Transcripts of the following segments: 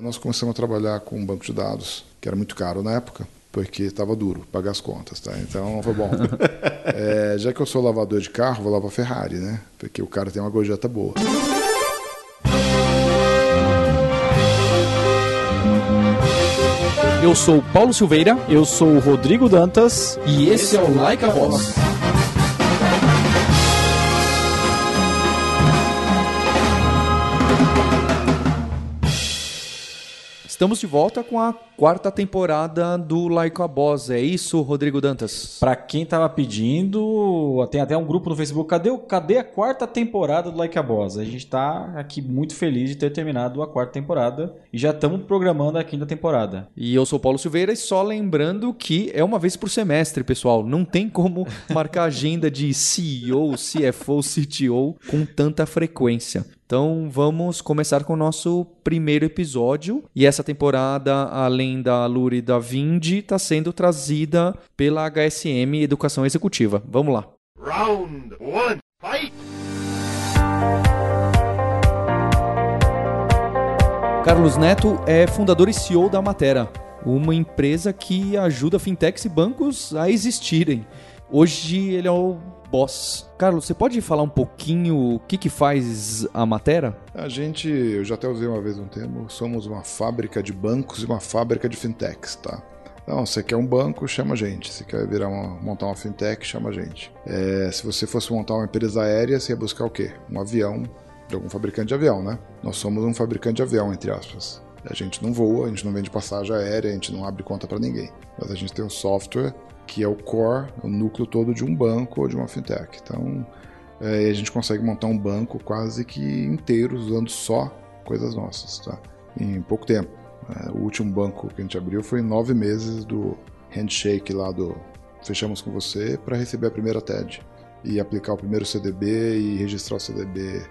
Nós começamos a trabalhar com um banco de dados, que era muito caro na época, porque estava duro pagar as contas, tá? Então foi bom. é, já que eu sou lavador de carro, vou lavar Ferrari, né? Porque o cara tem uma gorjeta boa. Eu sou Paulo Silveira. Eu sou o Rodrigo Dantas. E esse é o Like a Boss. Estamos de volta com a quarta temporada do Like a Boss. É isso, Rodrigo Dantas? Para quem tava pedindo, tem até um grupo no Facebook. Cadê, cadê a quarta temporada do Like a Boss? A gente tá aqui muito feliz de ter terminado a quarta temporada e já estamos programando a quinta temporada. E eu sou Paulo Silveira e só lembrando que é uma vez por semestre, pessoal. Não tem como marcar agenda de CEO, CFO, CTO com tanta frequência. Então vamos começar com o nosso primeiro episódio. E essa temporada, além da Lura e da Vindi, está sendo trazida pela HSM Educação Executiva. Vamos lá. Round one, fight! Carlos Neto é fundador e CEO da Matera, uma empresa que ajuda fintechs e bancos a existirem. Hoje ele é o boss. Carlos, você pode falar um pouquinho o que, que faz a Matera? A gente, eu já até usei uma vez um termo, somos uma fábrica de bancos e uma fábrica de fintechs, tá? Não, você quer um banco, chama a gente. Se quer virar uma, montar uma fintech, chama a gente. É, se você fosse montar uma empresa aérea, você ia buscar o quê? Um avião de algum fabricante de avião, né? Nós somos um fabricante de avião, entre aspas. A gente não voa, a gente não vende passagem aérea, a gente não abre conta para ninguém. Mas a gente tem um software que é o core, o núcleo todo de um banco ou de uma fintech. Então, é, a gente consegue montar um banco quase que inteiro usando só coisas nossas, tá? Em pouco tempo. É, o último banco que a gente abriu foi em nove meses do handshake lá do fechamos com você para receber a primeira TED e aplicar o primeiro CDB e registrar o CDB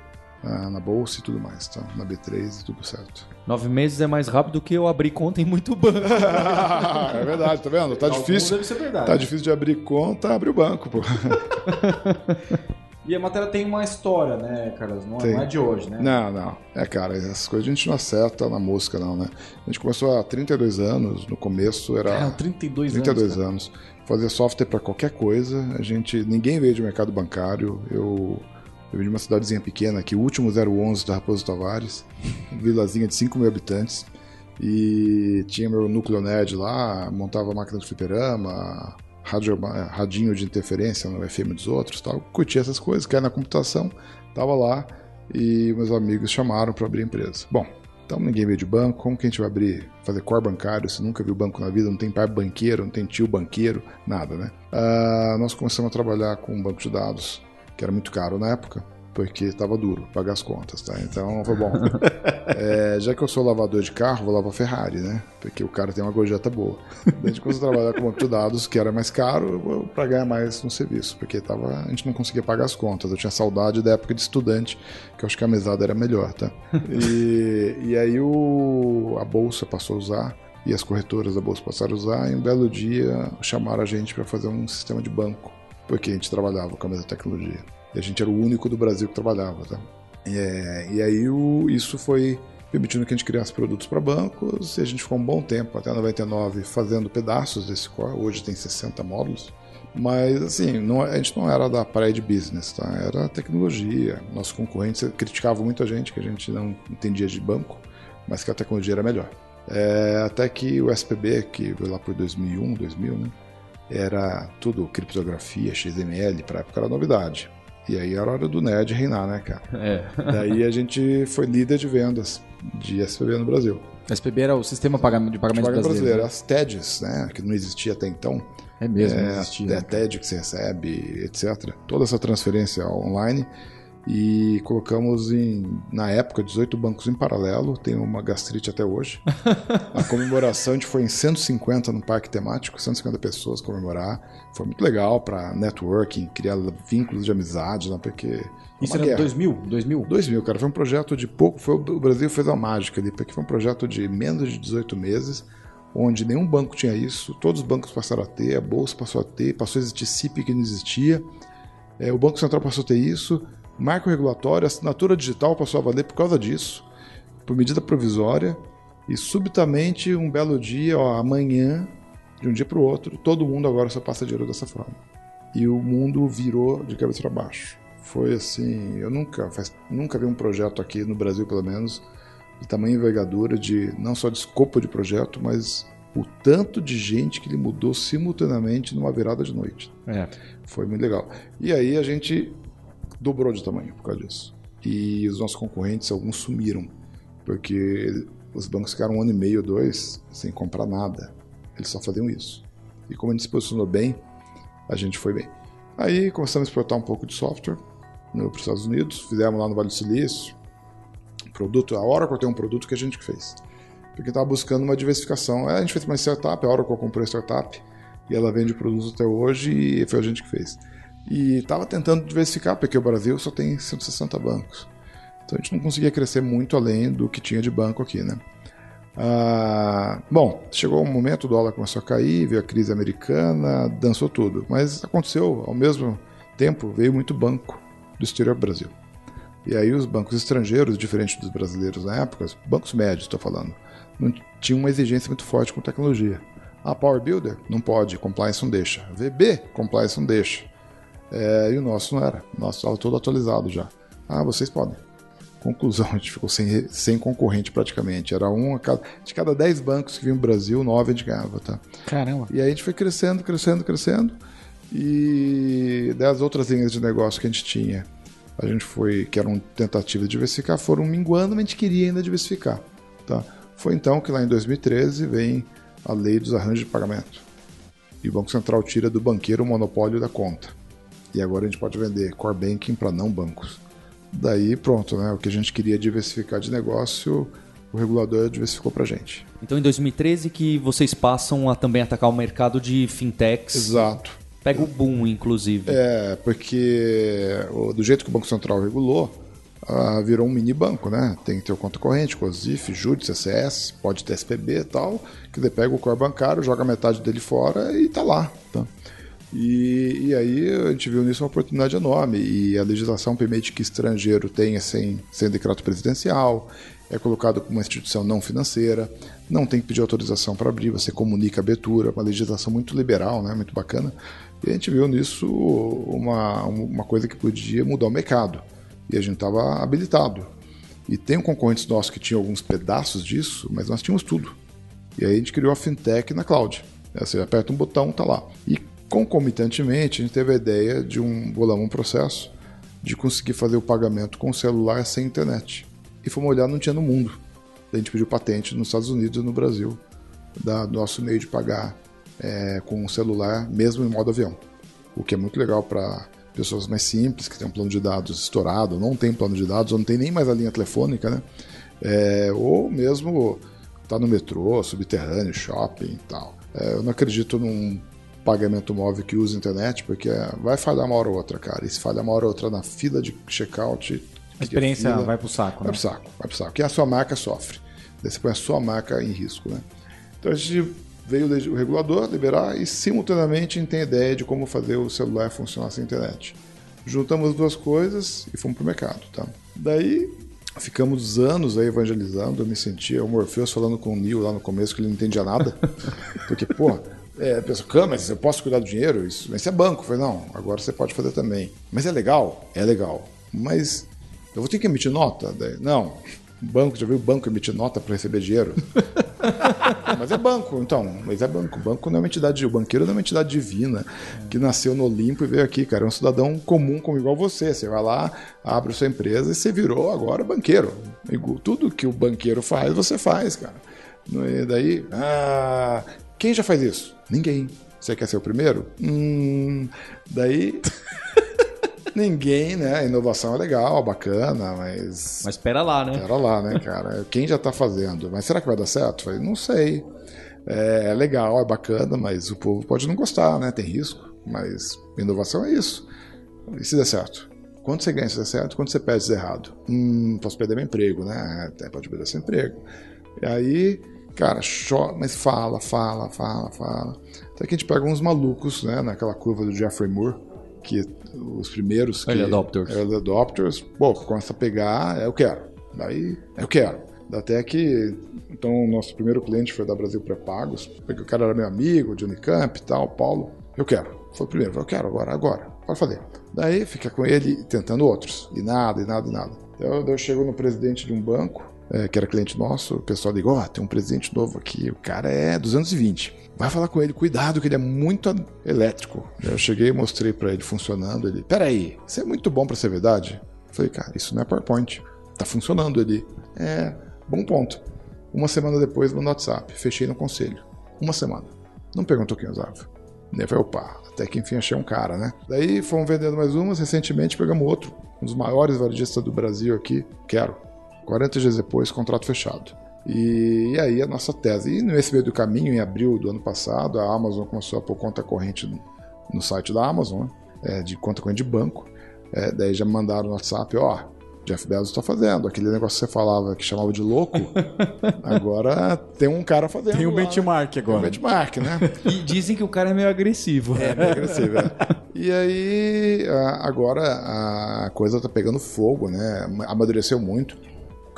na, na bolsa e tudo mais, tá? Na B3 e tudo certo. Nove meses é mais rápido que eu abrir conta em muito banco. é verdade, tá vendo? Tá difícil. Deve ser verdade. Tá difícil de abrir conta, abre o banco, pô. E a matéria tem uma história, né, Carlos? Não, é, não, é de hoje, né? Não, não. É, cara, essas coisas a gente não acerta na música, não, né? A gente começou há 32 anos, no começo era. É, 32, 32 anos. 32 anos. Fazer software para qualquer coisa. A gente. Ninguém veio de mercado bancário. Eu eu vim de uma cidadezinha pequena aqui, o último 011 da Raposo Tavares, vilazinha de 5 mil habitantes. E tinha meu núcleo nerd lá, montava máquina de fliperama, rádio, radinho de interferência no FM dos outros, tal. curtia essas coisas, que era na computação, tava lá e meus amigos chamaram para abrir empresa. Bom, então ninguém veio de banco, como que a gente vai abrir, fazer core bancário, se nunca viu banco na vida, não tem pai banqueiro, não tem tio banqueiro, nada, né? Uh, nós começamos a trabalhar com banco de dados que era muito caro na época, porque estava duro pagar as contas, tá? Então foi bom. é, já que eu sou lavador de carro, vou lavar Ferrari, né? Porque o cara tem uma gorjeta boa. A gente começou a trabalhar com banco de dados, que era mais caro, para ganhar mais no serviço, porque tava, a gente não conseguia pagar as contas. Eu tinha saudade da época de estudante, que eu acho que a mesada era melhor, tá? E, e aí o, a bolsa passou a usar e as corretoras da bolsa passaram a usar, e um belo dia chamaram a gente para fazer um sistema de banco porque a gente trabalhava com a mesma tecnologia. E a gente era o único do Brasil que trabalhava, tá? É, e aí o, isso foi permitindo que a gente criasse produtos para bancos e a gente ficou um bom tempo, até 99, fazendo pedaços desse core. Hoje tem 60 módulos. Mas, assim, não, a gente não era da praia de business, tá? Era tecnologia. Nossos concorrentes criticavam muito a gente, que a gente não entendia de banco, mas que a tecnologia era melhor. É, até que o SPB, que veio lá por 2001, 2000, né? Era tudo criptografia, XML, para época era novidade. E aí era hora do nerd reinar, né, cara? É. Daí a gente foi líder de vendas de SPB no Brasil. SPB era o sistema de pagamento, de pagamento brasileiro. brasileiro. As TEDs, né, que não existia até então. É mesmo, é, não existia. É, TED que você recebe, etc. Toda essa transferência online e colocamos em, na época, 18 bancos em paralelo. Tem uma gastrite até hoje. a comemoração a gente foi em 150 no parque temático, 150 pessoas comemorar. Foi muito legal para networking, criar vínculos de amizade, né, porque isso era 2000? 2000? 2000, cara. Foi um projeto de pouco. Foi, o Brasil fez uma mágica ali, porque foi um projeto de menos de 18 meses, onde nenhum banco tinha isso. Todos os bancos passaram a ter, a Bolsa passou a ter, passou a existir CIP que não existia. É, o Banco Central passou a ter isso marco regulatório, assinatura digital passou a valer por causa disso, por medida provisória. E subitamente, um belo dia, ó, amanhã, de um dia para o outro, todo mundo agora só passa dinheiro dessa forma. E o mundo virou de cabeça para baixo. Foi assim, eu nunca, faz, nunca vi um projeto aqui no Brasil, pelo menos, de tamanho envergadura, de não só de escopo de projeto, mas o tanto de gente que ele mudou simultaneamente numa virada de noite. É. Foi muito legal. E aí a gente dobrou de tamanho por causa disso. E os nossos concorrentes, alguns sumiram, porque os bancos ficaram um ano e meio, dois, sem comprar nada. Eles só faziam isso. E como a gente se posicionou bem, a gente foi bem. Aí começamos a exportar um pouco de software para os Estados Unidos, fizemos lá no Vale do Silício. Produto, a Oracle tem um produto que a gente fez. Porque estava buscando uma diversificação. A gente fez uma startup, a Oracle comprou a startup e ela vende produtos até hoje e foi a gente que fez. E estava tentando diversificar, porque o Brasil só tem 160 bancos. Então a gente não conseguia crescer muito além do que tinha de banco aqui, né? Ah, bom, chegou um momento, o dólar começou a cair, veio a crise americana, dançou tudo. Mas aconteceu, ao mesmo tempo, veio muito banco do exterior do Brasil. E aí os bancos estrangeiros, diferente dos brasileiros na época, bancos médios, estou falando, não tinham uma exigência muito forte com tecnologia. A Power Builder não pode, compliance não deixa. VB, compliance não deixa. É, e o nosso não era. O nosso estava todo atualizado já. Ah, vocês podem. Conclusão, a gente ficou sem, sem concorrente praticamente. Era um a cada, de cada 10 bancos que vinham no Brasil, 9 a gente ganhava, tá? Caramba. E aí a gente foi crescendo, crescendo, crescendo. E das outras linhas de negócio que a gente tinha, a gente foi, que eram tentativas de diversificar, foram minguando, mas a gente queria ainda diversificar, tá? Foi então que lá em 2013 vem a lei dos arranjos de pagamento. E o Banco Central tira do banqueiro o monopólio da conta. E agora a gente pode vender core banking para não bancos. Daí pronto, né? O que a gente queria diversificar de negócio, o regulador diversificou para gente. Então em 2013 que vocês passam a também atacar o mercado de fintechs. Exato. Pega o boom, inclusive. É, porque do jeito que o Banco Central regulou, ah, virou um mini banco, né? Tem que ter o conta corrente, COSIF, JUD, CCS, pode ter SPB e tal, que ele pega o core bancário, joga metade dele fora e tá lá. Tá? E, e, aí a gente viu nisso uma oportunidade enorme. E a legislação permite que estrangeiro tenha sem, sem decreto presidencial, é colocado como uma instituição não financeira, não tem que pedir autorização para abrir, você comunica a abertura, uma legislação muito liberal, né, muito bacana. E a gente viu nisso uma, uma coisa que podia mudar o mercado. E a gente estava habilitado. E tem um concorrente nosso que tinha alguns pedaços disso, mas nós tínhamos tudo. E aí a gente criou a fintech na cloud. Você aperta um botão, tá lá. E concomitantemente, a gente teve a ideia de um bolamos um processo de conseguir fazer o pagamento com celular sem internet. E fomos olhar, não tinha no mundo. A gente pediu patente nos Estados Unidos e no Brasil da nosso meio de pagar é, com o celular, mesmo em modo avião. O que é muito legal para pessoas mais simples, que têm um plano de dados estourado, não tem plano de dados, ou não tem nem mais a linha telefônica, né? É, ou mesmo tá no metrô, subterrâneo, shopping e tal. É, eu não acredito num pagamento móvel que usa internet, porque vai falhar uma hora ou outra, cara. E se falhar uma hora ou outra na fila de checkout. A experiência fila, vai pro saco, né? Vai pro saco, vai pro saco. E a sua marca sofre. Daí você põe a sua marca em risco, né? Então a gente veio o regulador liberar e simultaneamente a gente tem ideia de como fazer o celular funcionar sem internet. Juntamos as duas coisas e fomos pro mercado, tá? Daí ficamos anos aí evangelizando, eu me sentia o Morpheus falando com o Neil lá no começo que ele não entendia nada. Porque, pô, é, pensa, eu posso cuidar do dinheiro? Isso, isso é banco. Falei, não, agora você pode fazer também. Mas é legal? É legal. Mas eu vou ter que emitir nota? Daí, não. Banco, já viu o banco emitir nota para receber dinheiro? mas é banco, então. Mas é banco. Banco não é uma entidade, o banqueiro não é uma entidade divina que nasceu no Olimpo e veio aqui, cara. É um cidadão comum como igual você. Você vai lá, abre sua empresa e você virou agora banqueiro. Tudo que o banqueiro faz, você faz, cara. E daí, ah, quem já faz isso? Ninguém. Você quer ser o primeiro? Hum, daí. Ninguém, né? Inovação é legal, bacana, mas. Mas espera lá, né? Espera lá, né, cara? Quem já tá fazendo? Mas será que vai dar certo? Falei, não sei. É, é legal, é bacana, mas o povo pode não gostar, né? Tem risco. Mas inovação é isso. E se der certo? Quando você ganha se der certo, quando você perde se der errado? Hum, posso perder meu emprego, né? Até pode perder seu emprego. E aí Cara, chora, mas fala, fala, fala, fala. Até que a gente pega uns malucos, né, naquela curva do Jeffrey Moore, que os primeiros que... Early adopters. Early adopters, pô, começa a pegar, é, eu quero. Daí, eu quero. Até que Então, o nosso primeiro cliente foi da Brasil Pré-Pagos, porque o cara era meu amigo, de Unicamp e tal, Paulo. Eu quero. Foi o primeiro, eu quero agora, agora, pode fazer. Daí fica com ele tentando outros, e nada, e nada, e nada. Então, eu chego no presidente de um banco, é, que era cliente nosso, o pessoal ligou, oh, tem um presidente novo aqui, o cara é 220. Vai falar com ele, cuidado, que ele é muito elétrico. Eu cheguei mostrei para ele funcionando, ele, peraí, isso é muito bom para ser verdade? Eu falei, cara, isso não é PowerPoint, tá funcionando ele. É, bom ponto. Uma semana depois, no WhatsApp, fechei no conselho. Uma semana. Não perguntou quem usava. Nem foi, opa, até que enfim achei um cara, né? Daí fomos vendendo mais umas, recentemente pegamos outro, um dos maiores varejistas do Brasil aqui, quero. 40 dias depois, contrato fechado. E, e, aí a nossa tese. E nesse meio do caminho, em abril do ano passado, a Amazon começou a pôr conta corrente no, no site da Amazon, né? é, de conta corrente de banco. É, daí já me mandaram no WhatsApp, ó, Jeff Bezos está fazendo. Aquele negócio que você falava que chamava de louco, agora tem um cara fazendo. Tem um lá, benchmark né? agora. Tem um benchmark, né? E dizem que o cara é meio agressivo. É, meio agressivo. É. E aí, agora a coisa tá pegando fogo, né? Amadureceu muito.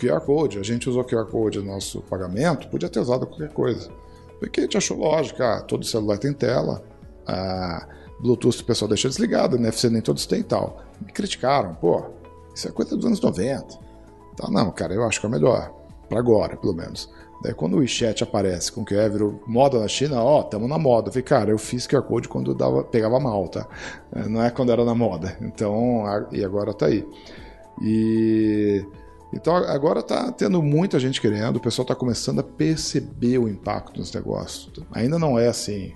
QR Code, a gente usou QR Code no nosso pagamento, podia ter usado qualquer coisa. Porque a gente achou lógico, ah, todo celular tem tela, ah, Bluetooth o pessoal deixa desligado, NFC nem todos têm e tal. Me criticaram, pô, isso é coisa dos anos 90. Tá, não, cara, eu acho que é melhor. Para agora, pelo menos. Daí quando o WeChat aparece com que é, virou moda na China, ó, tamo na moda. Eu falei, cara, eu fiz QR Code quando dava, pegava mal, tá? Não é quando era na moda. Então, e agora tá aí. E então agora está tendo muita gente querendo, o pessoal está começando a perceber o impacto nos negócios. Ainda não é assim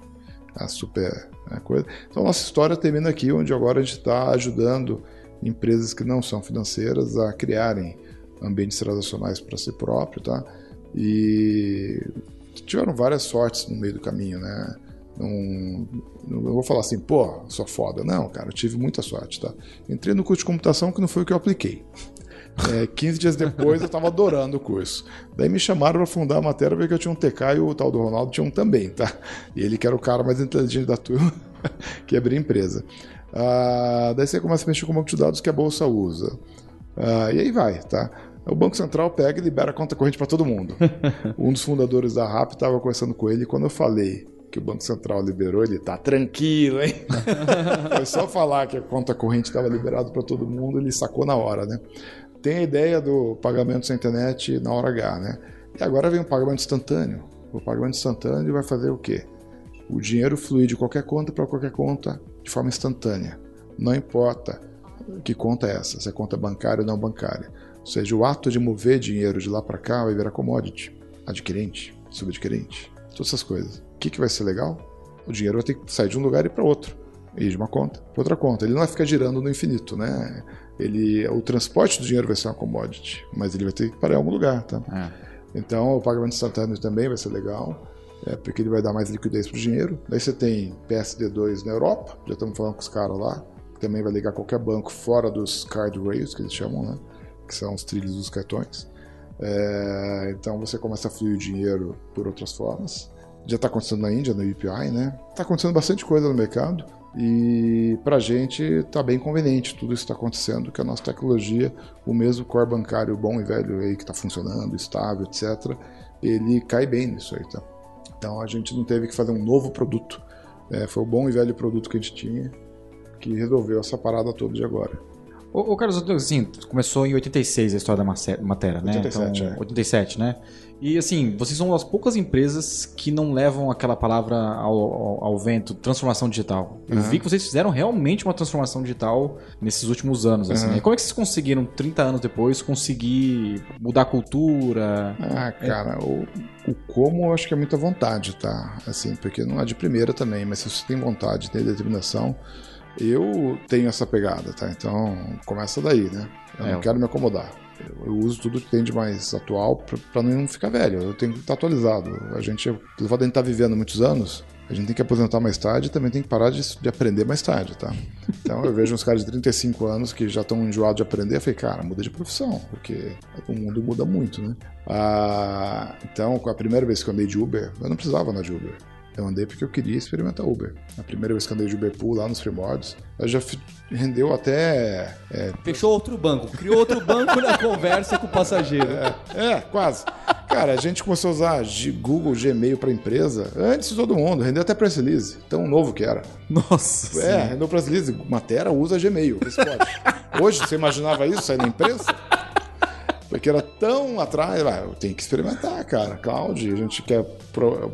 a super né, coisa. Então nossa história termina aqui, onde agora a gente está ajudando empresas que não são financeiras a criarem ambientes transacionais para si próprio, tá? E tiveram várias sortes no meio do caminho, né? Não, não vou falar assim, pô, sou foda. Não, cara, eu tive muita sorte, tá? Entrei no curso de computação que não foi o que eu apliquei. É, 15 dias depois eu estava adorando o curso. Daí me chamaram para fundar a matéria porque eu tinha um TK e o tal do Ronaldo tinha um também, tá? E ele que era o cara mais inteligente da turma que abria empresa. Ah, daí você começa a mexer com o banco de dados que a bolsa usa. Ah, e aí vai, tá? O Banco Central pega e libera a conta corrente para todo mundo. um dos fundadores da RAP estava conversando com ele e quando eu falei que o Banco Central liberou, ele tá tranquilo, hein? Foi só falar que a conta corrente estava liberada para todo mundo, ele sacou na hora, né? Tem a ideia do pagamento sem internet na hora H, né? E agora vem o pagamento instantâneo. O pagamento instantâneo vai fazer o quê? O dinheiro fluir de qualquer conta para qualquer conta de forma instantânea. Não importa que conta é essa, se é conta bancária ou não bancária. Ou seja, o ato de mover dinheiro de lá para cá vai virar commodity, adquirente, subadquirente, todas essas coisas. O que, que vai ser legal? O dinheiro vai ter que sair de um lugar e para outro, ir de uma conta para outra conta. Ele não vai ficar girando no infinito, né? Ele, o transporte do dinheiro vai ser uma commodity, mas ele vai ter que parar em algum lugar, tá? É. Então, o pagamento instantâneo também vai ser legal, é, porque ele vai dar mais liquidez para o dinheiro. Daí você tem PSD2 na Europa, já estamos falando com os caras lá, que também vai ligar qualquer banco fora dos card rails, que eles chamam, né? Que são os trilhos dos cartões. É, então você começa a fluir o dinheiro por outras formas. Já está acontecendo na Índia, no UPI, né? Está acontecendo bastante coisa no mercado. E para a gente está bem conveniente tudo isso está acontecendo, que a nossa tecnologia, o mesmo core bancário bom e velho aí que está funcionando, estável, etc., ele cai bem nisso aí, tá? Então a gente não teve que fazer um novo produto. É, foi o bom e velho produto que a gente tinha que resolveu essa parada toda de agora. Ô, ô Carlos, assim, começou em 86 a história da matéria, né? 87, então, é. 87, né? E assim, vocês são uma das poucas empresas que não levam aquela palavra ao, ao, ao vento, transformação digital. Eu uhum. vi que vocês fizeram realmente uma transformação digital nesses últimos anos. Assim, uhum. né? Como é que vocês conseguiram, 30 anos depois, conseguir mudar a cultura? Ah, cara, é... o, o como eu acho que é muita vontade, tá? Assim, porque não é de primeira também, mas se você tem vontade, tem determinação eu tenho essa pegada, tá? Então começa daí, né? Eu é, não quero me acomodar. Eu uso tudo que tem de mais atual para não ficar velho. Eu tenho que estar atualizado. A gente, pelo fato de a gente estar tá vivendo muitos anos, a gente tem que aposentar mais tarde e também tem que parar de, de, aprender mais tarde, tá? Então eu vejo uns caras de 35 anos que já estão enjoados de aprender. Eu falei, cara, muda de profissão, porque o mundo muda muito, né? Ah, então, a primeira vez que eu andei de Uber, eu não precisava andar de Uber. Eu andei porque eu queria experimentar Uber. A primeira vez que andei de Uber Pool lá nos primórdios, eu já rendeu até. É... Fechou outro banco, criou outro banco na conversa com o passageiro. É, é quase. Cara, a gente começou a usar Google Gmail para empresa antes de todo mundo, rendeu até press release, tão novo que era. Nossa. É, rendeu press release, Matera usa Gmail. Hoje, você imaginava isso sair na imprensa? Porque era tão atrás, ah, tem que experimentar, cara. Cloud, a gente quer pro-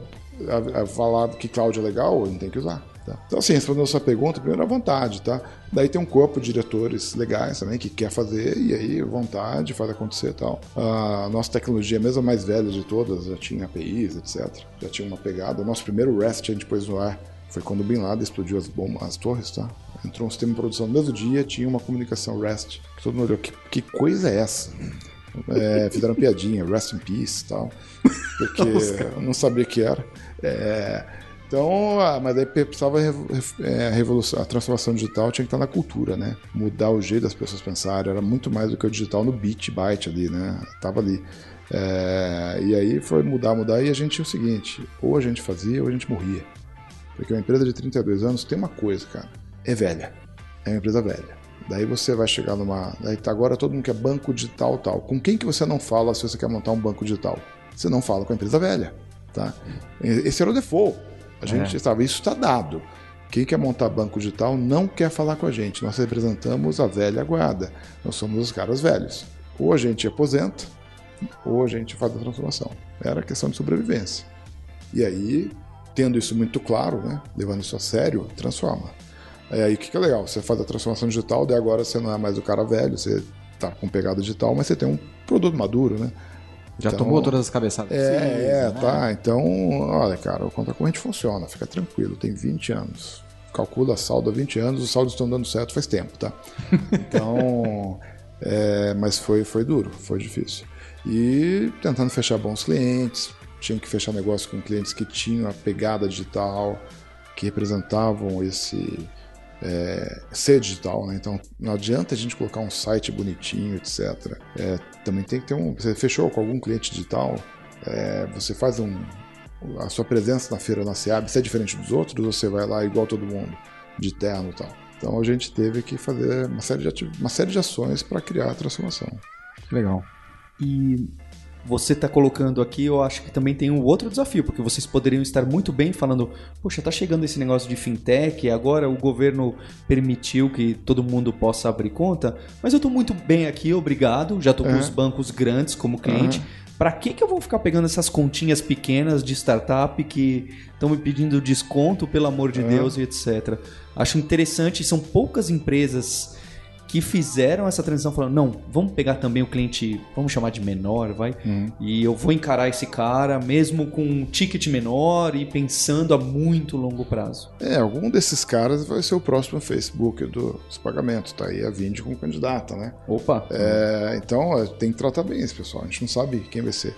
a- a- falar que cloud é legal, a gente tem que usar. tá? Então, assim, respondendo a sua pergunta, primeiro à vontade, tá? Daí tem um corpo de diretores legais também que quer fazer, e aí, vontade, faz acontecer e tal. A nossa tecnologia, mesmo a mais velha de todas, já tinha APIs, etc. Já tinha uma pegada. O nosso primeiro REST a gente pôs no ar foi quando o Bin Laden explodiu as bombas, as torres, tá? Entrou um sistema em produção no mesmo dia, tinha uma comunicação REST. Que todo mundo olhou, que, que coisa é essa? É, fizeram piadinha, rest in peace e tal. Porque eu não sabia que era. É, então, ah, mas aí precisava é, a revolução, a transformação digital tinha que estar na cultura, né? Mudar o jeito das pessoas pensarem. Era muito mais do que o digital no bit, byte ali, né? Tava ali. É, e aí foi mudar, mudar, e a gente tinha o seguinte: ou a gente fazia ou a gente morria. Porque uma empresa de 32 anos tem uma coisa, cara. É velha. É uma empresa velha. Daí você vai chegar numa. Daí tá agora todo mundo quer banco digital tal. Com quem que você não fala se você quer montar um banco digital? Você não fala com a empresa velha. Tá? Esse era o default. A gente sabe, isso está dado. Quem quer montar banco digital não quer falar com a gente. Nós representamos a velha guarda. Nós somos os caras velhos. Ou a gente aposenta, ou a gente faz a transformação. Era questão de sobrevivência. E aí, tendo isso muito claro, né, levando isso a sério, transforma. É aí o que, que é legal, você faz a transformação digital, daí agora você não é mais o cara velho, você tá com pegada digital, mas você tem um produto maduro, né? Já Então, tomou todas as cabeçadas. É, possíveis, é, né? tá. Então, olha, cara, o conta corrente funciona, fica tranquilo, tem 20 anos. Calcula saldo há 20 anos, os saldos estão dando certo faz tempo, tá? Então, é, mas foi, foi duro, foi difícil. E tentando fechar bons clientes, tinha que fechar negócio com clientes que tinham a pegada digital, que representavam esse é, ser digital, né? Então não adianta a gente colocar um site bonitinho, etc. É, também tem que ter um. Você fechou com algum cliente digital, é, você faz um. A sua presença na feira na SEAB, se é diferente dos outros, você vai lá igual todo mundo, de terno e tal. Então a gente teve que fazer uma série de, uma série de ações para criar a transformação. Legal. E você está colocando aqui, eu acho que também tem um outro desafio, porque vocês poderiam estar muito bem falando, poxa, tá chegando esse negócio de fintech, agora o governo permitiu que todo mundo possa abrir conta, mas eu estou muito bem aqui, obrigado, já estou com os bancos grandes como cliente. Para que que eu vou ficar pegando essas continhas pequenas de startup que estão me pedindo desconto, pelo amor de. Deus e etc. Acho interessante, são poucas empresas que fizeram essa transição falando, não, vamos pegar também o cliente, vamos chamar de menor, vai, e eu vou encarar esse cara mesmo com um ticket menor e pensando a muito longo prazo. É, algum desses caras vai ser o próximo Facebook dos pagamentos, tá aí a Vind como candidata, né? Opa! É, então é, tem que tratar bem esse pessoal, a gente não sabe quem vai ser.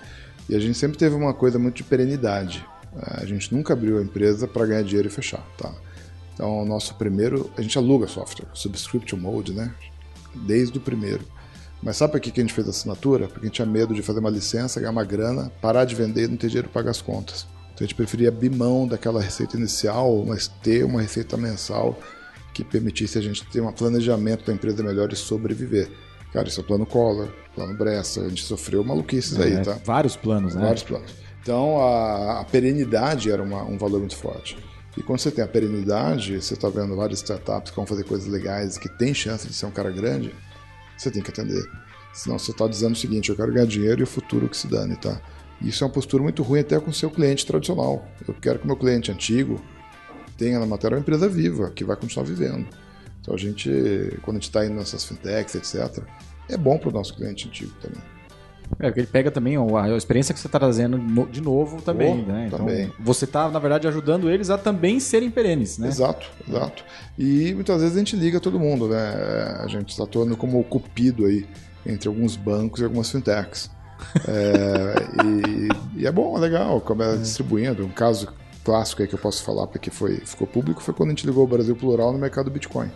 E a gente sempre teve uma coisa muito de perenidade. É, A gente nunca abriu a empresa para ganhar dinheiro e fechar, tá? Então o nosso primeiro, a gente aluga software, subscription mode, né? Desde o primeiro. Mas sabe por que a gente fez a assinatura? Porque a gente tinha medo de fazer uma licença, ganhar uma grana, parar de vender e não ter dinheiro para pagar as contas. Então a gente preferia abrir mão daquela receita inicial, mas ter uma receita mensal que permitisse a gente ter um planejamento da empresa melhor e sobreviver. Cara, isso é o plano Collor, plano Bressa, a gente sofreu maluquices aí, É, tá? Vários planos, né? Vários planos. Então a, a perenidade era uma- um valor muito forte. E quando você tem a perenidade, você está vendo várias startups que vão fazer coisas legais, que tem chance de ser um cara grande, você tem que atender. Senão você está dizendo o seguinte: eu quero ganhar dinheiro e o futuro que se dane, tá? Isso é uma postura muito ruim até com o seu cliente tradicional. Eu quero que o meu cliente antigo tenha na matéria uma empresa viva, que vai continuar vivendo. Então a gente, quando a gente está indo nessas fintechs, etc., é bom para o nosso cliente antigo também. É, porque ele pega também a a experiência que você está trazendo no- de novo também, Oh, né? Então, também. você está, na verdade, ajudando eles a também serem perenes, né? Exato, exato. E muitas vezes a gente liga todo mundo, né? A gente está atuando como o cupido aí entre alguns bancos e algumas fintechs. É, e, e é bom, é legal, como é distribuindo. Um caso clássico aí que eu posso falar porque foi, ficou público foi quando a gente ligou o Brasil Plural no mercado do Bitcoin.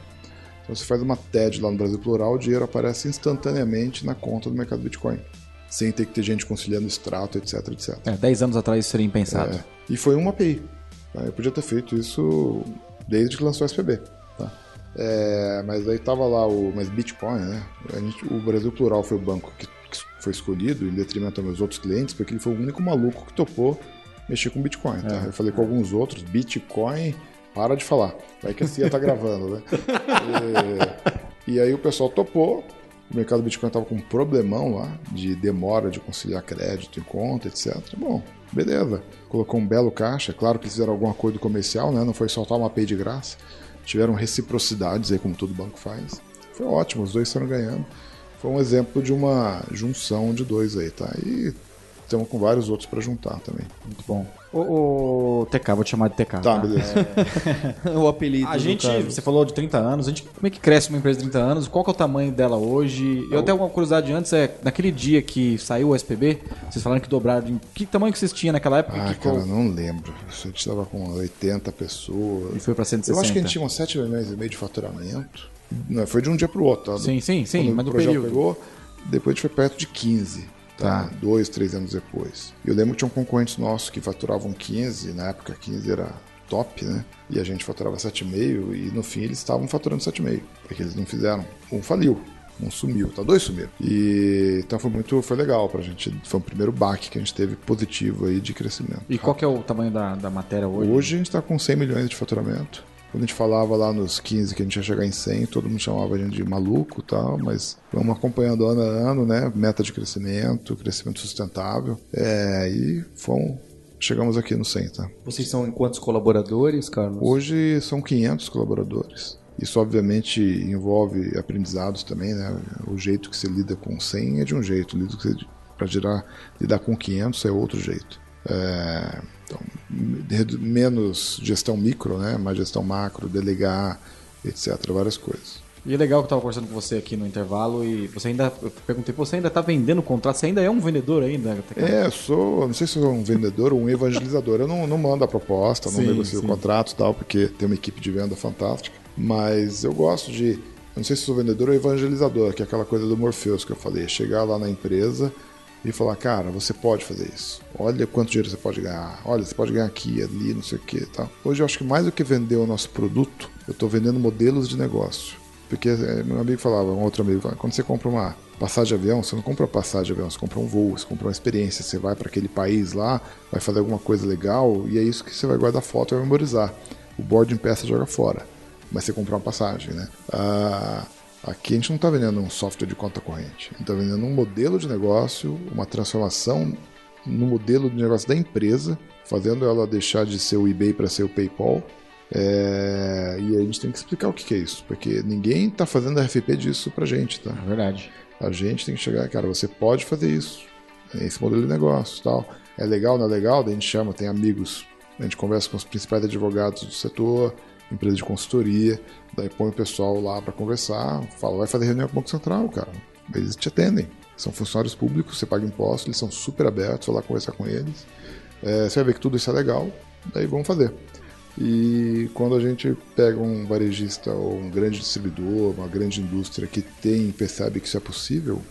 Então você faz uma TED lá no Brasil Plural, o dinheiro aparece instantaneamente na conta do mercado Bitcoin. Sem ter que ter gente conciliando extrato, etc, etc. É, 10 anos atrás isso seria impensado. É, e foi uma API. tá? Eu podia ter feito isso desde que lançou o SPB. Tá? É, mas aí tava lá o mas Bitcoin, né? Gente- o Brasil Plural foi o banco que, que foi escolhido em detrimento aos meus outros clientes, porque ele foi o único maluco que topou mexer com Bitcoin. Tá? Eu falei com alguns outros, Bitcoin, para de falar. Vai que a CIA tá gravando, né? E, e aí o pessoal topou. O mercado Bitcoin estava com um problemão lá de demora de conciliar crédito em conta, etc. Bom, beleza. Colocou um belo caixa. Claro que fizeram algum acordo comercial, né? Não foi soltar uma pay de graça. Tiveram reciprocidades aí, como todo banco faz. Foi ótimo, os dois estão ganhando. Foi um exemplo de uma junção de dois aí, tá? E estamos com vários outros para juntar também. Muito bom. O, o, TK, vou te chamar de TK. Tá, beleza. É... o apelido. A gente, você falou de 30 anos, a gente, como é que cresce uma empresa de 30 anos? Qual que é o tamanho dela hoje? Eu tenho uma curiosidade antes, é naquele dia que saiu o SPB, vocês falaram que dobraram. Que tamanho que vocês tinham naquela época? Ah, que cara, não lembro. A gente estava com 80 pessoas. E foi para 160. Eu acho que a gente tinha uns 7 milhões e meio de faturamento. Não, foi de um dia para o outro. Tá? Sim, sim, sim, Quando mas o no projeto período. pegou, depois a gente foi perto de 15. Tá? Dois, três anos depois. Eu lembro que tinha um concorrente nosso que faturavam 15, na época 15 era top, né? E a gente faturava 7,5 e no fim eles estavam faturando 7,5, porque eles não fizeram. Um faliu, um sumiu, tá? Dois sumiram. E então foi muito, foi legal pra gente. Foi o primeiro baque que a gente teve positivo aí de crescimento. E qual que é o tamanho da, da matéria hoje? Hoje a gente tá com 100 milhões de faturamento. Quando a gente falava lá nos 15 que a gente ia chegar em 100, todo mundo chamava a gente de maluco e tal, mas vamos acompanhando ano a ano, né? Meta de crescimento, crescimento sustentável. É, e fomos, chegamos aqui no 100, tá? Vocês são em quantos colaboradores, Carlos? Hoje são 500 colaboradores. Isso obviamente envolve aprendizados também, né? O jeito que se lida com 100 é de um jeito, para lidar com 500 é outro jeito. É, então, menos gestão micro, né? mais gestão macro, delegar, etc. Várias coisas. E é legal que eu estava conversando com você aqui no intervalo e você ainda. Eu perguntei, você ainda está vendendo contrato? Você ainda é um vendedor ainda? É, eu sou. Não sei se sou um vendedor ou um evangelizador. Eu não, não mando a proposta, não Sim, negocio o sim. contrato e tal, porque tem uma equipe de venda fantástica. Mas eu gosto de. Eu não sei se sou vendedor ou evangelizador, que é aquela coisa do Morpheus que eu falei. Chegar lá na empresa e falar, cara, você pode fazer isso. Olha quanto dinheiro você pode ganhar. Olha, você pode ganhar aqui, ali, não sei o que. Tá. Hoje eu acho que mais do que vender o nosso produto, eu estou vendendo modelos de negócio. Porque eh, meu amigo falava, um outro amigo quando você compra uma passagem de avião, você não compra passagem de avião, você compra um voo, você compra uma experiência, você vai para aquele país lá, vai fazer alguma coisa legal e é isso que você vai guardar foto e vai memorizar. O boarding você joga fora, mas você comprar uma passagem, né? Ah, aqui a gente não está vendendo um software de conta corrente, a gente está vendendo um modelo de negócio, uma transformação no modelo de negócio da empresa, fazendo ela deixar de ser o eBay para ser o PayPal. É, e a gente tem que explicar o que, que é isso, porque ninguém está fazendo RFP disso pra gente, tá? É verdade. A gente tem que chegar, cara, você pode fazer isso, é esse modelo de negócio tal. É legal, não é legal? Daí a gente chama, tem amigos, a gente conversa com os principais advogados do setor, empresa de consultoria, daí põe o pessoal lá para conversar, fala, vai fazer reunião com o Banco Central, cara. Eles te atendem. São funcionários públicos, você paga imposto, eles são super abertos, vai lá conversar com eles. É, você vai ver que tudo isso é legal, daí vamos fazer. E quando a gente pega um varejista ou um grande distribuidor, uma grande indústria que tem percebe que isso é possível,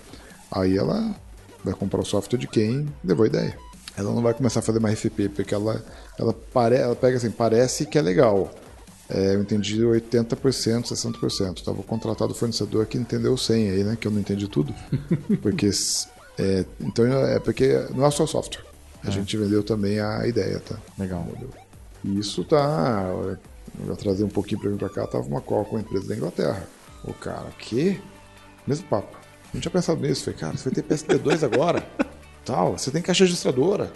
aí ela vai comprar o software de quem levou a ideia. Ela não vai começar a fazer mais RFP, porque ela, ela, pare, ela pega assim, parece que é legal. É, eu entendi 80%, 60%. Estava contratado o fornecedor que entendeu 100 aí, né? Que eu não entendi tudo. Porque, é, então, é porque não é só software. A é. gente vendeu também a ideia, tá? Legal. E isso tá. Eu trazer um pouquinho para mim para cá. Tava uma call com a empresa da Inglaterra. O cara, que? Mesmo papo. Não tinha pensado nisso. Falei, cara, você vai ter PSD2 agora. Tal, você tem caixa registradora.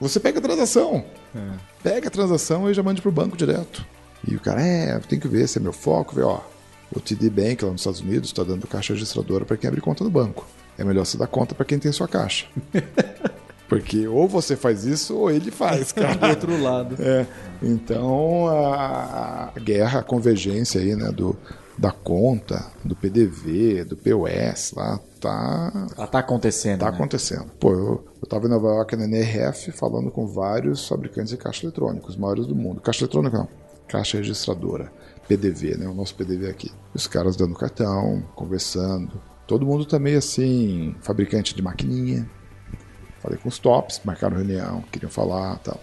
Você pega a transação. É. Pega a transação e já mande pro banco direto. E o cara, é, tem que ver, esse é meu foco. Vê, ó, o TD Bank lá nos Estados Unidos está dando caixa registradora para quem abre conta no banco. É melhor você dar conta para quem tem sua caixa. Porque ou você faz isso ou ele faz, cara. Do outro lado. É. Então a, guerra, a convergência aí, né, do, da conta, do PDV, do POS lá, tá. Ela tá acontecendo. Tá né? acontecendo. Pô, eu, eu tava em Nova York na NRF falando com vários fabricantes de caixa eletrônica, os maiores do mundo. Caixa eletrônica não, caixa registradora. PDV, né? O nosso PDV aqui. Os caras dando cartão, conversando. Todo mundo tá meio assim, fabricante de maquininha. Falei com os tops, marcaram reunião, queriam falar tal.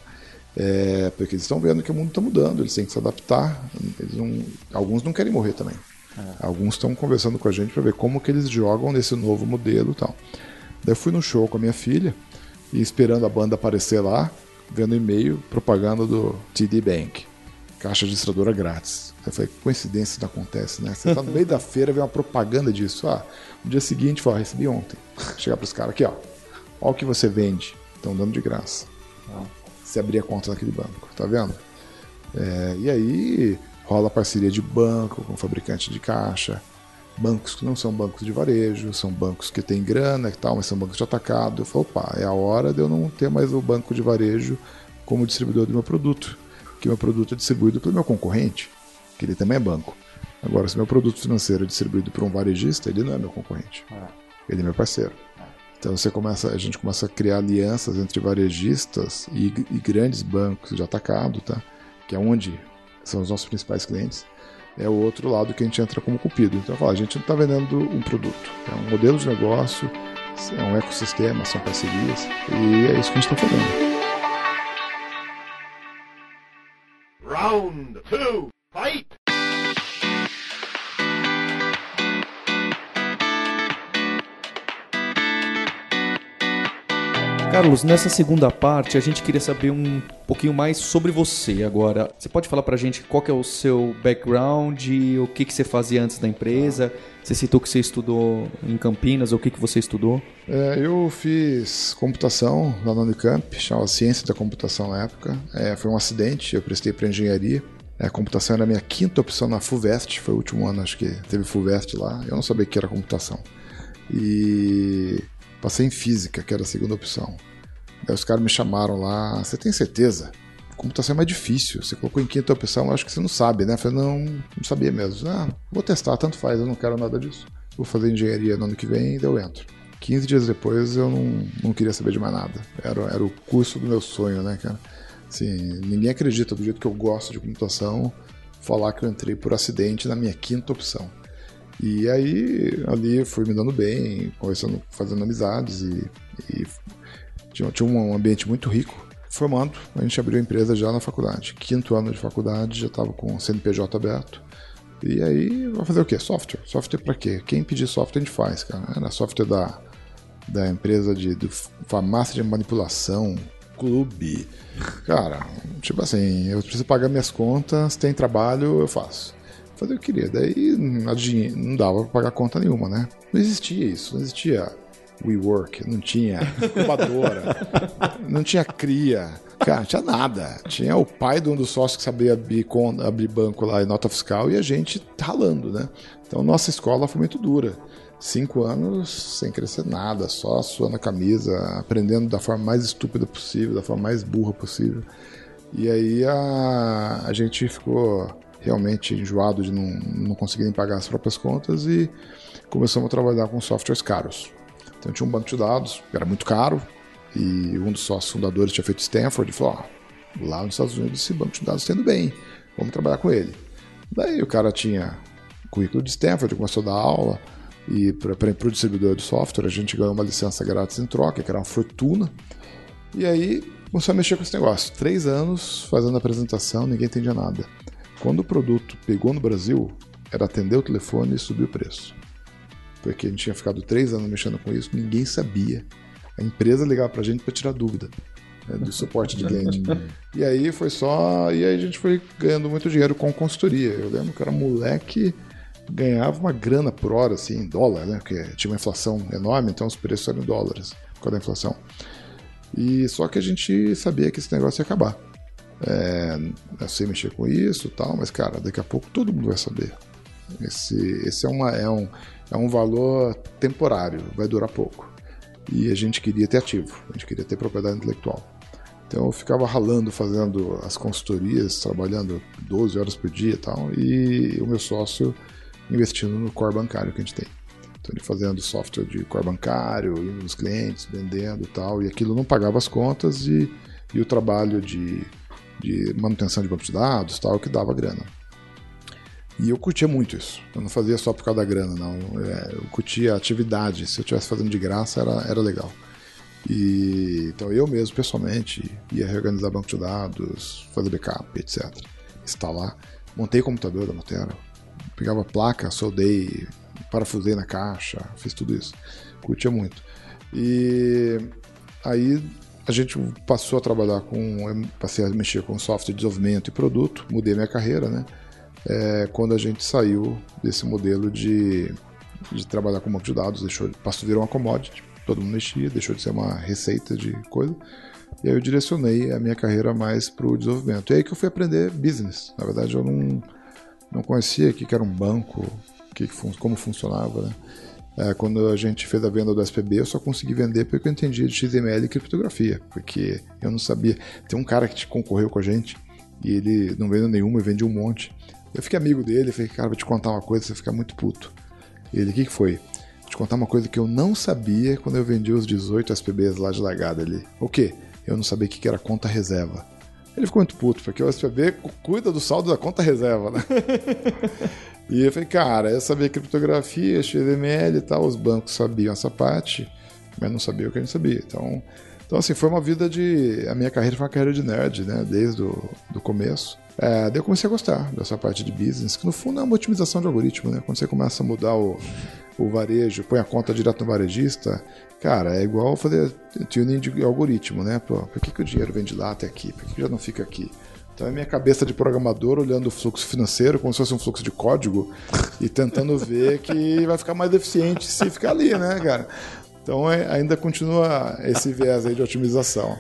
É, porque eles estão vendo que o mundo está mudando, eles têm que se adaptar. Não, alguns não querem morrer também. É. Alguns estão conversando com a gente para ver como que eles jogam nesse novo modelo e tal. Daí eu fui no show com a minha filha e esperando a banda aparecer lá, vendo e-mail, propaganda do TD Bank, caixa registradora grátis. Eu falei, coincidência não acontece, né? Você tá no meio da feira, vê uma propaganda disso. Ah, no dia seguinte, fala, recebi ontem. Chegar pros caras aqui, ó. Olha o que você vende. Estão dando de graça. Você abrir a conta naquele banco, tá vendo? É, e aí rola parceria de banco com fabricante de caixa. Bancos que não são bancos de varejo, são bancos que têm grana e tal, mas são bancos de atacado. Eu falo, opa, é a hora de eu não ter mais o banco de varejo como distribuidor do meu produto. Que meu produto é distribuído pelo meu concorrente, que ele também é banco. Agora, se meu produto financeiro é distribuído por um varejista, ele não é meu concorrente. Ele é meu parceiro. Então você começa, a gente começa a criar alianças entre varejistas e, e grandes bancos de atacado, tá? Que é onde são os nossos principais clientes. É o outro lado que a gente entra como cupido. Então, fala, a gente não está vendendo um produto, é um modelo de negócio, é um ecossistema, são parcerias e é isso que a gente está fazendo. Round two, fight! Carlos, nessa segunda parte a gente queria saber um pouquinho mais sobre você agora. Você pode falar pra gente qual que é o seu background, o que, que você fazia antes da empresa? Você citou que você estudou em Campinas, o que, que você estudou? É, eu fiz computação lá na Unicamp, chamava Ciência da Computação na época. É, foi um acidente, eu prestei para engenharia. É, a computação era a minha quinta opção na FUVEST, foi o último ano, acho que teve FUVEST lá. Eu não sabia que era computação. E passei em física, que era a segunda opção. Aí os caras me chamaram lá, você tem certeza? Computação é mais difícil, você colocou em quinta opção, acho que você não sabe, né? Eu falei, não, não sabia mesmo. Ah, vou testar, tanto faz, eu não quero nada disso. Vou fazer engenharia no ano que vem e daí eu entro. 15 dias depois eu não, não queria saber de mais nada. Era, era o curso do meu sonho, né, cara? Assim, ninguém acredita do jeito que eu gosto de computação falar que eu entrei por acidente na minha quinta opção. E aí, ali eu fui me dando bem, conversando, fazendo amizades e, e tinha, tinha um ambiente muito rico. Formando, a gente abriu a empresa já na faculdade. Quinto ano de faculdade, já estava com o CNPJ aberto. E aí, vai fazer o quê? Software. Software para quê? Quem pedir software a gente faz, cara. Era software da, da empresa de, de farmácia de manipulação, clube. Cara, tipo assim, eu preciso pagar minhas contas, tem trabalho, eu faço fazer o que eu queria. Daí não dava pra pagar conta nenhuma, né? Não existia isso, não existia WeWork, não tinha incubadora, não tinha cria. Cara, não tinha nada. Tinha o pai de um dos sócios que sabia abrir, abrir banco lá em nota fiscal e a gente ralando, né? Então nossa escola foi muito dura. Cinco anos sem crescer nada, só suando a camisa, aprendendo da forma mais estúpida possível, da forma mais burra possível. E aí a, a gente ficou realmente enjoado de não, não conseguirem pagar as próprias contas e começamos a trabalhar com softwares caros. Então tinha um banco de dados era muito caro e um dos sócios fundadores tinha feito Stanford e falou: oh, lá nos Estados Unidos esse banco de dados está indo bem, vamos trabalhar com ele. Daí o cara tinha currículo de Stanford, começou a dar aula e para o distribuidor de software a gente ganhou uma licença grátis em troca, que era uma fortuna. E aí começou a mexer com esse negócio. Três anos fazendo apresentação, ninguém entendia nada. Quando o produto pegou no Brasil, era atender o telefone e subir o preço. Porque a gente tinha ficado três anos mexendo com isso, ninguém sabia. A empresa ligava pra gente para tirar dúvida né, do suporte de cliente. e aí foi só. E aí a gente foi ganhando muito dinheiro com consultoria. Eu lembro que era moleque ganhava uma grana por hora, assim, em dólar, né? Porque tinha uma inflação enorme, então os preços eram em dólares por causa da inflação. E só que a gente sabia que esse negócio ia acabar. É, eu sei mexer com isso tal, mas, cara, daqui a pouco todo mundo vai saber. Esse, esse é, uma, é, um, é um valor temporário, vai durar pouco. E a gente queria ter ativo, a gente queria ter propriedade intelectual. Então eu ficava ralando, fazendo as consultorias, trabalhando 12 horas por dia e tal, e o meu sócio investindo no core bancário que a gente tem. Então ele fazendo software de core bancário, indo nos clientes, vendendo e tal, e aquilo não pagava as contas e, e o trabalho de de manutenção de banco de dados, tal, que dava grana. E eu curtia muito isso. Eu não fazia só por causa da grana, não. É, eu curtia a atividade. Se eu estivesse fazendo de graça, era, era legal. E, então eu mesmo, pessoalmente, ia reorganizar banco de dados, fazer backup, etc. Instalar. Montei o computador da Motera. Pegava placa, soldei, parafusei na caixa, fiz tudo isso. Curtia muito. E aí a gente passou a trabalhar com, passei a mexer com software de desenvolvimento e produto, mudei minha carreira, né? É, quando a gente saiu desse modelo de, de trabalhar com banco de dados, deixou, passou a virar uma commodity, todo mundo mexia, deixou de ser uma receita de coisa. E aí eu direcionei a minha carreira mais para o desenvolvimento. E aí que eu fui aprender business. Na verdade, eu não, não conhecia o que era um banco, que, como funcionava, né? É, quando a gente fez a venda do SPB, eu só consegui vender porque eu entendia de XML e criptografia, porque eu não sabia. Tem um cara que concorreu com a gente e ele não vendeu nenhuma e vendia um monte. Eu fiquei amigo dele, falei, cara, vou te contar uma coisa, você fica muito puto. Ele, o que, que foi? Vou te contar uma coisa que eu não sabia quando eu vendi os 18 SPBs lá de largada ali. O quê? Eu não sabia o que era conta reserva. Ele ficou muito puto, porque o SPB cuida do saldo da conta reserva, né? e eu falei, cara, eu sabia criptografia, XML e tal, os bancos sabiam essa parte, mas não sabia o que a gente sabia. Então, então assim, foi uma vida de. A minha carreira foi uma carreira de nerd, né? Desde o começo. É, daí eu comecei a gostar dessa parte de business, que no fundo é uma otimização de algoritmo, né? Quando você começa a mudar o, o varejo, põe a conta direto no varejista, cara, é igual fazer tuning de algoritmo, né? Pô, por que, que o dinheiro vem de lá até aqui? Por que, que já não fica aqui? Então é minha cabeça de programador olhando o fluxo financeiro como se fosse um fluxo de código e tentando ver que vai ficar mais eficiente se ficar ali, né, cara? Então é, ainda continua esse viés aí de otimização.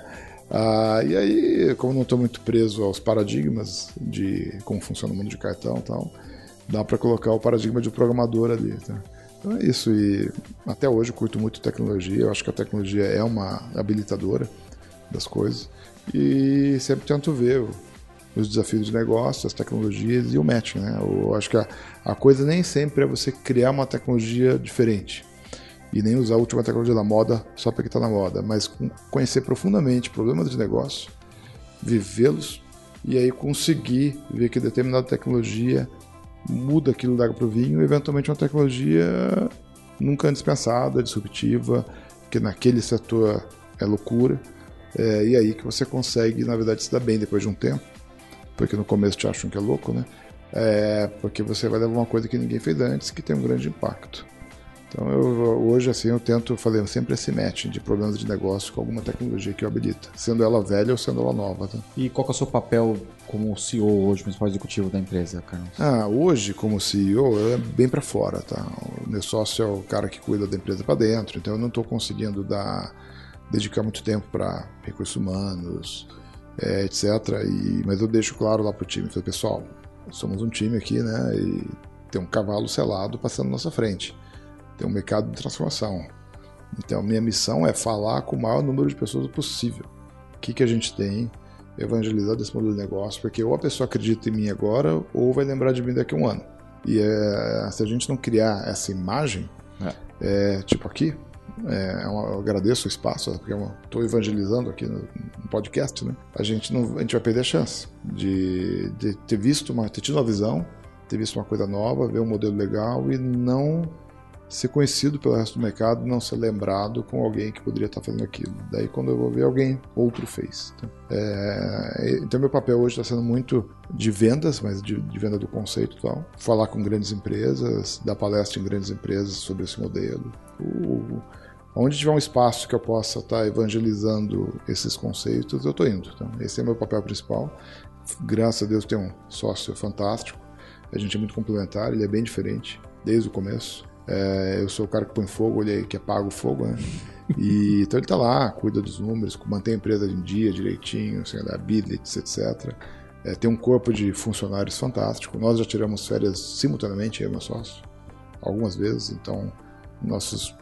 Ah, e aí, como não estou muito preso aos paradigmas de como funciona o mundo de cartão e tal, dá para colocar o paradigma de programador ali. Tá? Então é isso. E até hoje eu curto muito tecnologia. Eu acho que a tecnologia é uma habilitadora das coisas. E sempre tento ver os desafios de negócio, as tecnologias e o match. Né? Eu acho que a, a coisa nem sempre é você criar uma tecnologia diferente e nem usar a última tecnologia da moda só porque está na moda, mas conhecer profundamente problemas de negócio, vivê-los e aí conseguir ver que determinada tecnologia muda aquilo da água para o vinho, e eventualmente uma tecnologia nunca antes pensada, disruptiva, que naquele setor é loucura, é, e aí que você consegue, na verdade, se dar bem depois de um tempo, porque no começo te acham que é louco, né? É, porque você vai levar uma coisa que ninguém fez antes, que tem um grande impacto. Então eu, hoje assim eu tento fazer sempre esse match de problemas de negócio com alguma tecnologia que eu habilita, sendo ela velha ou sendo ela nova. Tá? E qual é o seu papel como CEO hoje, principal executivo da empresa, Carlos? Ah, hoje como CEO é bem para fora, tá? O meu sócio é o cara que cuida da empresa para dentro, então eu não estou conseguindo dar dedicar muito tempo para recursos humanos, é, etc. E, mas eu deixo claro lá pro time, falei, pessoal, somos um time aqui, né? E tem um cavalo selado passando na nossa frente tem um mercado de transformação. Então, minha missão é falar com o maior número de pessoas possível. O que, que a gente tem, evangelizar desse modelo de negócio, porque ou a pessoa acredita em mim agora, ou vai lembrar de mim daqui a um ano. E é, se a gente não criar essa imagem, é. É, tipo aqui, é, eu agradeço o espaço, porque estou evangelizando aqui no, no, podcast, né? A gente, não, a gente vai perder a chance de, de ter visto, uma, ter tido uma visão, ter visto uma coisa nova, ver um modelo legal e não ser conhecido pelo resto do mercado, não ser lembrado com alguém que poderia estar fazendo aquilo. Daí, quando eu vou ver, alguém outro fez. Então, é, então meu papel hoje está sendo muito de vendas, mas de, de, venda do conceito e tal. Falar com grandes empresas, dar palestra em grandes empresas sobre esse modelo. O, onde tiver um espaço que eu possa estar evangelizando esses conceitos, eu estou indo. Então, esse é meu papel principal. Graças a Deus, tem um sócio fantástico. A gente é muito complementar, ele é bem diferente desde o começo. É, eu sou o cara que põe fogo, ele é que apaga o fogo, né? E, então ele tá lá, cuida dos números, mantém a empresa em dia direitinho, assim, da billets, etc. É, tem um corpo de funcionários fantástico. Nós já tiramos férias simultaneamente, eu e meu sócio, algumas vezes. Então, nossos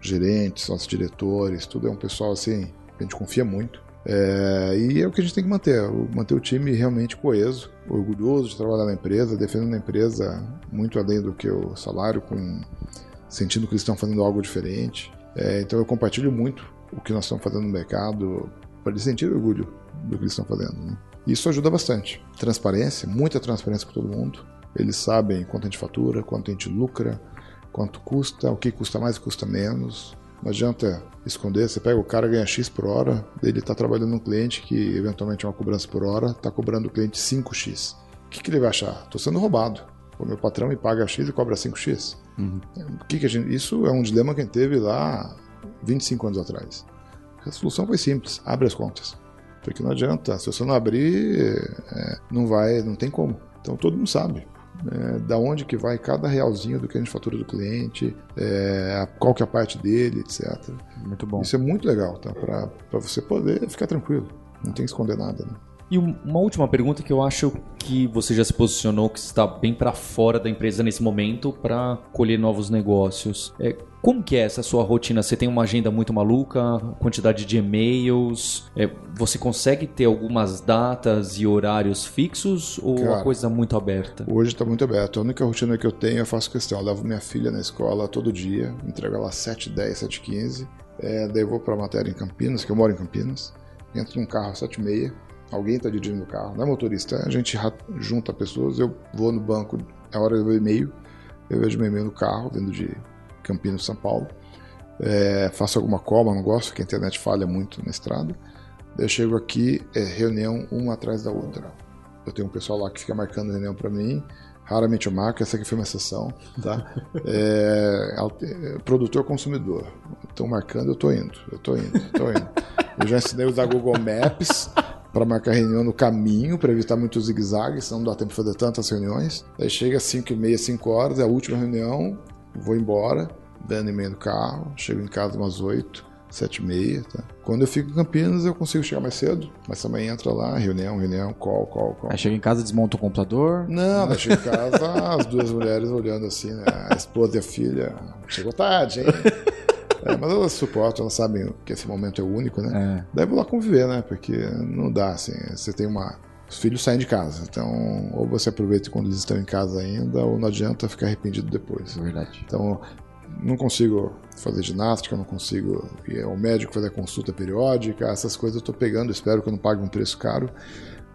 gerentes, nossos diretores, tudo é um pessoal assim, que a gente confia muito. É, e é o que a gente tem que manter, manter o time realmente coeso, orgulhoso de trabalhar na empresa, defendendo a empresa muito além do que o salário, com, sentindo que eles estão fazendo algo diferente. É, então eu compartilho muito o que nós estamos fazendo no mercado para eles sentirem orgulho do que eles estão fazendo. Né? Isso ajuda bastante. Transparência, muita transparência para todo mundo. Eles sabem quanto a gente fatura, quanto a gente lucra, quanto custa, o que custa mais e custa menos. Não adianta esconder, você pega o cara, ganha X por hora, ele está trabalhando num cliente que eventualmente é uma cobrança por hora, está cobrando o cliente 5X. O que, que ele vai achar? Estou sendo roubado. O meu patrão me paga X e cobra 5X. Uhum. O que, que a gente, isso é um dilema que a gente teve lá 25 anos atrás. A solução foi simples: abre as contas. Porque não adianta, se você não abrir, é, não vai, não tem como. Então todo mundo sabe. É, da onde que vai cada realzinho do que a gente fatura do cliente, é, qual que é a parte dele, etc. Muito bom. Isso é muito legal, tá? Para você poder ficar tranquilo. Não tem que esconder nada. Né? E um- uma última pergunta que eu acho que você já se posicionou, que está bem para fora da empresa nesse momento para colher novos negócios. É, como que é essa sua rotina? Você tem uma agenda muito maluca, quantidade de e-mails? É, você consegue ter algumas datas e horários fixos ou Cara, uma coisa muito aberta? Hoje está muito aberto. A única rotina que eu tenho, eu faço questão. Eu levo minha filha na escola todo dia, entrego ela às 7h10, 7h15. É, daí eu vou para a matéria em Campinas, que eu moro em Campinas. Entro num carro às 7h30. Alguém está dirigindo o carro, não é motorista. A gente junta pessoas. Eu vou no banco, é hora de ver e-mail. Eu vejo meu e-mail no carro, vindo de Campinas, São Paulo. É, faço alguma coma, não gosto, que a internet falha muito na estrada. Eu chego aqui, é reunião uma atrás da outra. Eu tenho um pessoal lá que fica marcando reunião para mim. Raramente eu marco, essa aqui foi uma exceção, tá? É, é, produtor consumidor. Estão marcando, eu tô indo, eu tô indo, eu indo. Eu já ensinei a usar Google Maps para marcar reunião no caminho, para evitar muitos zigue-zagues, senão não dá tempo de fazer tantas reuniões. Daí chega às 5 e meia, 5 horas, é a última reunião, vou embora, dando e meia no carro, chego em casa umas 8, 7 e meia, tá? Quando eu fico em Campinas, eu consigo chegar mais cedo, mas também entra lá, reunião, reunião, call, call, call. Aí chega em casa, desmonta o computador. Não, daí chega em casa, as duas mulheres olhando assim, né? A esposa e a filha. Chegou tarde, hein? É, mas elas suportam, elas sabem que esse momento é único, né? É. Daí vou lá conviver, né? Porque não dá, assim. Você tem uma. Os filhos saem de casa. Então, ou você aproveita quando eles estão em casa ainda, ou não adianta ficar arrependido depois. Verdade. Então, não consigo fazer ginástica, não consigo ir ao médico fazer consulta periódica, essas coisas eu tô pegando, espero que eu não pague um preço caro,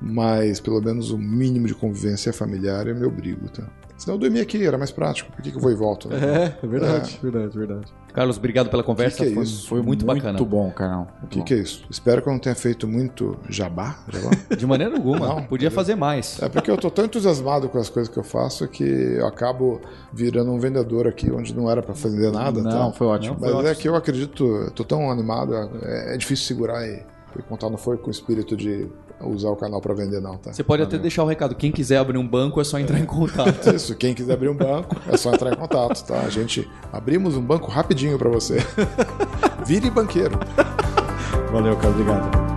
mas pelo menos o mínimo de convivência familiar eu me obrigo, tá? Senão eu dormia aqui, era mais prático, por que, que eu vou e volto? Né? É, verdade, verdade, verdade. Carlos, obrigado pela conversa. Que que é foi, isso? foi muito, bacana. Muito bom, Carlão. O que, que é isso? Espero que eu não tenha feito muito jabá. jabá. De maneira alguma. Não, Podia fazer mais. É porque eu tô tão entusiasmado com as coisas que eu faço que eu acabo virando um vendedor aqui onde não era para vender nada. Não, tá? foi ótimo. Mas é que eu acredito, eu tô tão animado, é, é difícil segurar e, e contar. Não foi com o espírito de usar o canal para vender, não, tá? Você pode até deixar o recado. Quem quiser abrir um banco é só entrar em contato. Isso, quem quiser abrir um banco, é só entrar em contato, tá? A gente abrimos um banco rapidinho para você. Vire banqueiro. Valeu, cara. Obrigado.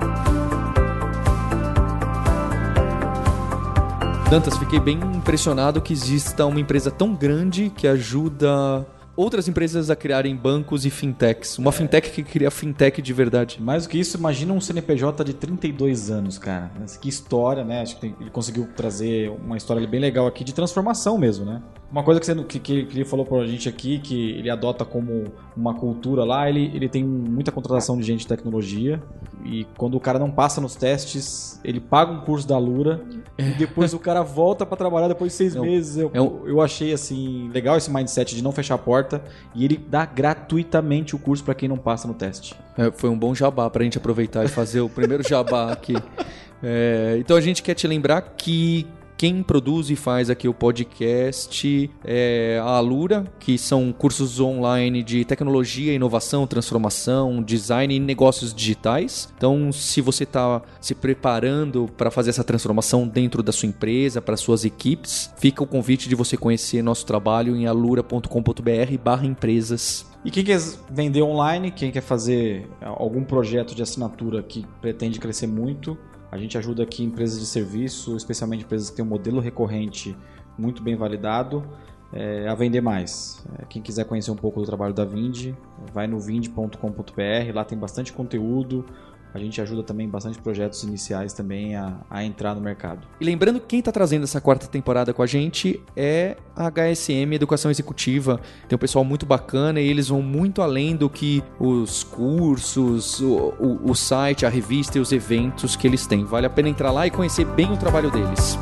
Dantas, fiquei bem impressionado que exista uma empresa tão grande que ajuda outras empresas a criarem bancos e fintechs. Uma fintech que cria fintech de verdade. Mais do que isso, imagina um CNPJ de 32 anos, cara. Que história, né? Acho que ele conseguiu trazer uma história bem legal aqui de transformação mesmo, né? Uma coisa que, você, que, que ele falou pra gente aqui, que ele adota como uma cultura lá, ele, ele tem muita contratação de gente de tecnologia. E quando o cara não passa nos testes, ele paga um curso da Lura e depois o cara volta pra trabalhar depois de seis É um- meses. Eu, é um- eu achei assim legal esse mindset de não fechar a porta e ele dá gratuitamente o curso pra quem não passa no teste. É, foi um bom jabá pra gente aproveitar e fazer o primeiro jabá aqui. É, então a gente quer te lembrar que quem produz e faz aqui o podcast é a Alura, que são cursos online de tecnologia, inovação, transformação, design e negócios digitais. Então, se você está se preparando para fazer essa transformação dentro da sua empresa, para suas equipes, fica o convite de você conhecer nosso trabalho em alura.com.br/empresas. E quem quer vender online, quem quer fazer algum projeto de assinatura que pretende crescer muito, a gente ajuda aqui empresas de serviço, especialmente empresas que têm um modelo recorrente muito bem validado, é, a vender mais. É, quem quiser conhecer um pouco do trabalho da Vind, vai no vind.com.br, lá tem bastante conteúdo. A gente ajuda também bastante projetos iniciais também a, a entrar no mercado. E lembrando que quem está trazendo essa quarta temporada com a gente é a HSM Educação Executiva. Tem um pessoal muito bacana e eles vão muito além do que os cursos, o, o, o site, a revista e os eventos que eles têm. Vale a pena entrar lá e conhecer bem o trabalho deles.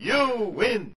You win!